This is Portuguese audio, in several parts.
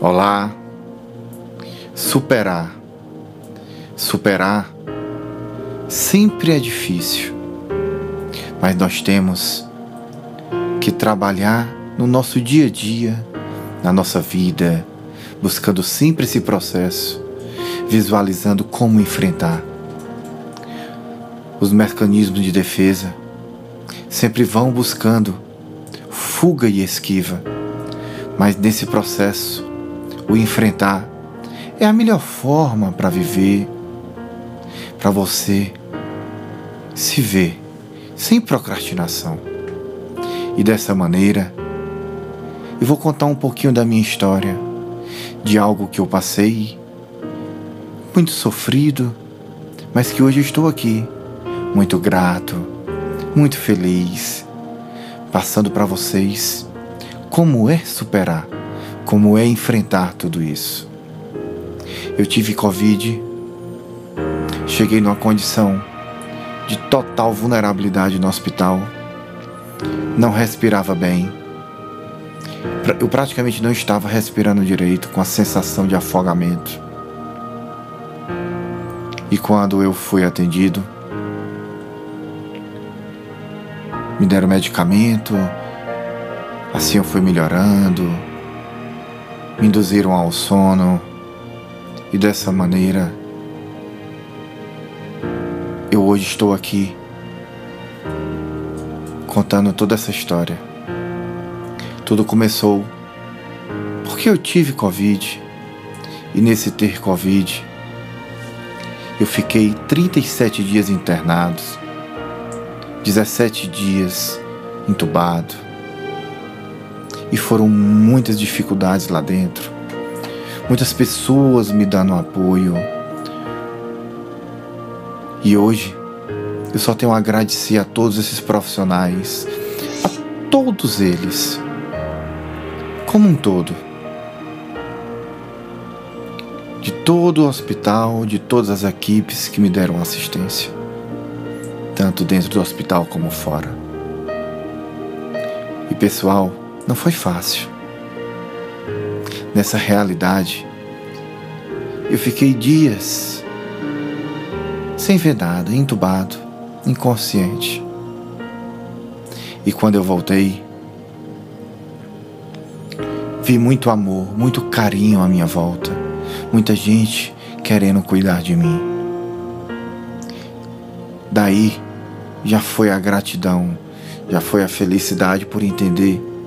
Olá. Superar. Superar sempre é difícil, mas nós temos que trabalhar no nosso dia a dia, na nossa vida, buscando sempre esse processo, visualizando como enfrentar. Os mecanismos de defesa sempre vão buscando fuga e esquiva, mas nesse processo, o enfrentar é a melhor forma para viver, para você se ver sem procrastinação. E dessa maneira, eu vou contar um pouquinho da minha história, de algo que eu passei, muito sofrido, mas que hoje estou aqui, muito grato, muito feliz, passando para vocês como é superar, como é enfrentar tudo isso. Eu tive Covid, cheguei numa condição de total vulnerabilidade no hospital, não respirava bem. Eu praticamente não estava respirando direito, com a sensação de afogamento. E quando eu fui atendido, me deram medicamento, assim eu fui melhorando, me induziram ao sono e dessa maneira eu hoje estou aqui contando toda essa história. Tudo começou porque eu tive Covid e nesse ter Covid eu fiquei 37 dias internados 17 dias entubado. E foram muitas dificuldades lá dentro. Muitas pessoas me dando apoio. E hoje eu só tenho a agradecer a todos esses profissionais, a todos eles, como um todo. De todo o hospital, de todas as equipes que me deram assistência tanto dentro do hospital como fora. E pessoal, não foi fácil. Nessa realidade, eu fiquei dias sem ver nada, entubado, inconsciente. E quando eu voltei, vi muito amor, muito carinho à minha volta, muita gente querendo cuidar de mim. Daí já foi a gratidão, já foi a felicidade por entender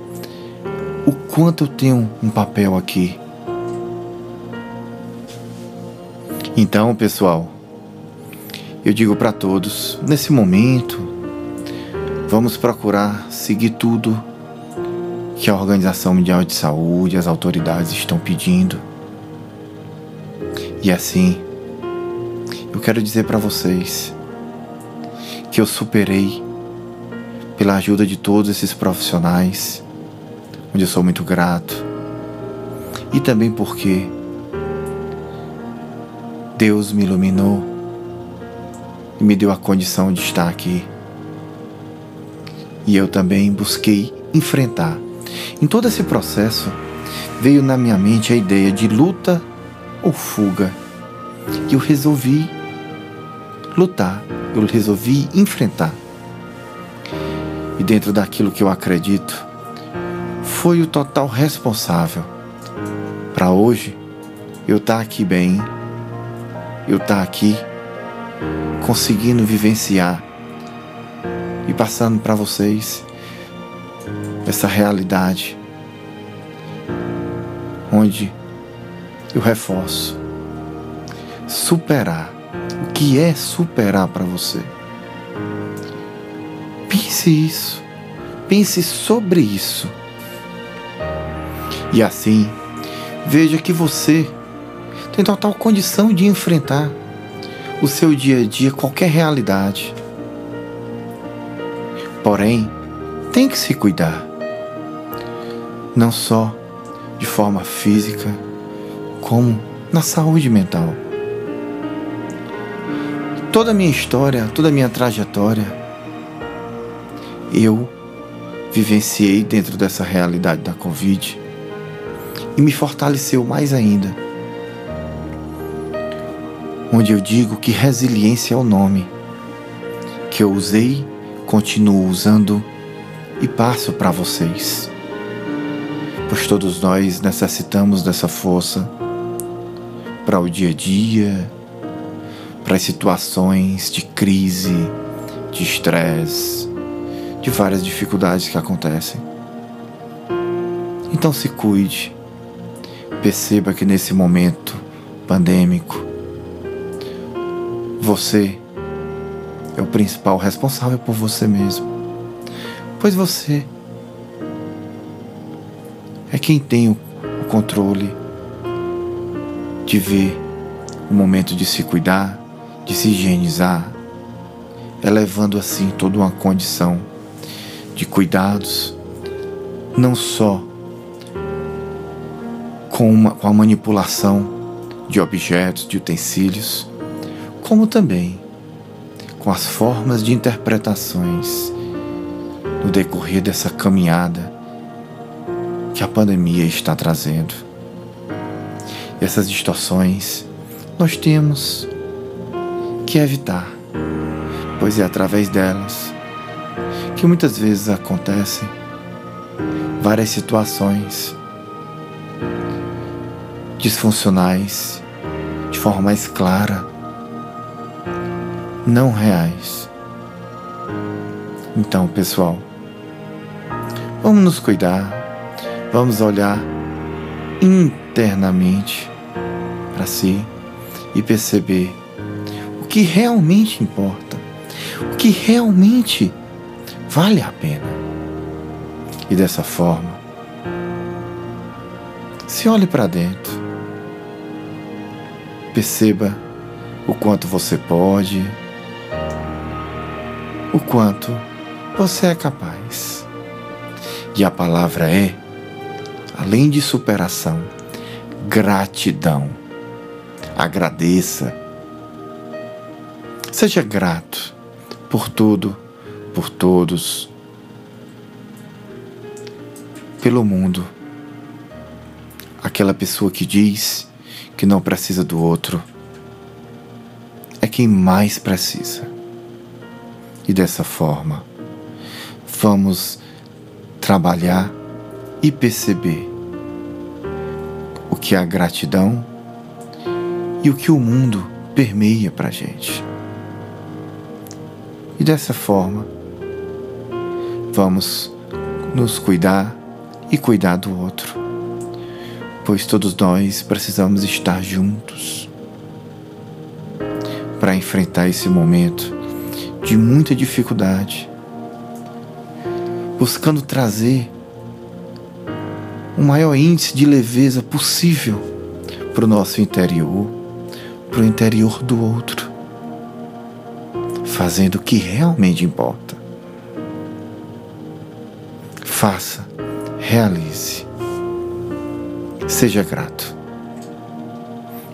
quanto eu tenho um papel aqui. Então, pessoal, eu digo para todos, nesse momento, vamos procurar seguir tudo que a Organização Mundial de Saúde, as autoridades estão pedindo. E assim, eu quero dizer para vocês, que eu superei pela ajuda de todos esses profissionais, onde eu sou muito grato, e também porque Deus me iluminou e me deu a condição de estar aqui. E eu também busquei enfrentar. Em todo esse processo, veio na minha mente a ideia de luta ou fuga. E eu resolvi lutar eu resolvi enfrentar. E dentro daquilo que eu acredito, foi o total responsável para hoje eu estar tá aqui bem, eu estar tá aqui conseguindo vivenciar e passando para vocês essa realidade onde eu reforço superar o que é superar para você. Pense isso. Pense sobre isso. E assim, veja que você tem total condição de enfrentar o seu dia a dia, qualquer realidade. Porém, tem que se cuidar. Não só de forma física, como na saúde mental toda a minha história, toda a minha trajetória, eu vivenciei dentro dessa realidade da Covid. E me fortaleceu mais ainda. Onde eu digo que resiliência é o nome que eu usei, continuo usando e passo para vocês. Pois todos nós necessitamos dessa força para o dia a dia, para as situações de crise, de estresse, de várias dificuldades que acontecem. Então se cuide. Perceba que nesse momento pandêmico, você é o principal responsável por você mesmo. Pois você é quem tem o controle de ver o momento de se cuidar, de se higienizar, elevando assim toda uma condição de cuidados, não só com, uma, com a manipulação de objetos, de utensílios, como também com as formas de interpretações no decorrer dessa caminhada que a pandemia está trazendo. Essas distorções nós temos que evitar, pois é através delas que muitas vezes acontecem várias situações disfuncionais de forma mais clara, não reais. Então, pessoal, vamos nos cuidar, vamos olhar internamente para si e perceber o que realmente importa, o que realmente vale a pena. E dessa forma, se olhe para dentro, perceba o quanto você pode, o quanto você é capaz. E a palavra é, além de superação, gratidão. Agradeça. Seja grato por tudo, por todos, pelo mundo. Aquela pessoa que diz que não precisa do outro é quem mais precisa. E dessa forma, vamos trabalhar e perceber o que é a gratidão e o que o mundo permeia para gente. E dessa forma, vamos nos cuidar e cuidar do outro, pois todos nós precisamos estar juntos para enfrentar esse momento de muita dificuldade, buscando trazer o maior índice de leveza possível para o nosso interior para o interior do outro, fazendo o que realmente importa. Faça, realize, seja grato.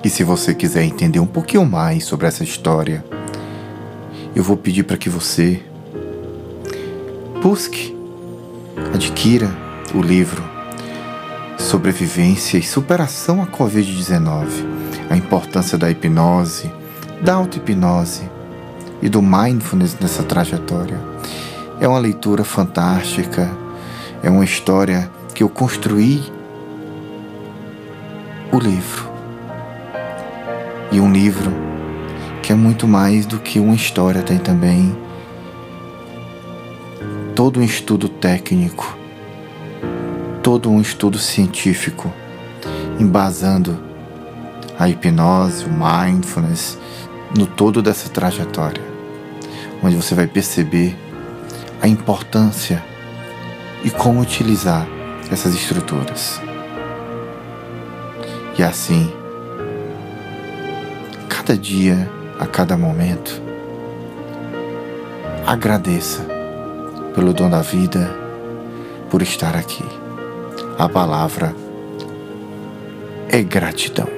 E se você quiser entender um pouquinho mais sobre essa história, eu vou pedir para que você busque, adquira o livro Sobrevivência e Superação à Covid-19 a importância da hipnose, da auto-hipnose e do mindfulness nessa trajetória. É uma leitura fantástica, é uma história que eu construí o livro. E um livro que é muito mais do que uma história, tem também todo um estudo técnico, todo um estudo científico, embasando a hipnose, o mindfulness, no todo dessa trajetória, onde você vai perceber a importância e como utilizar essas estruturas. E assim, cada dia, a cada momento, agradeça pelo dom da vida, por estar aqui. A palavra é gratidão.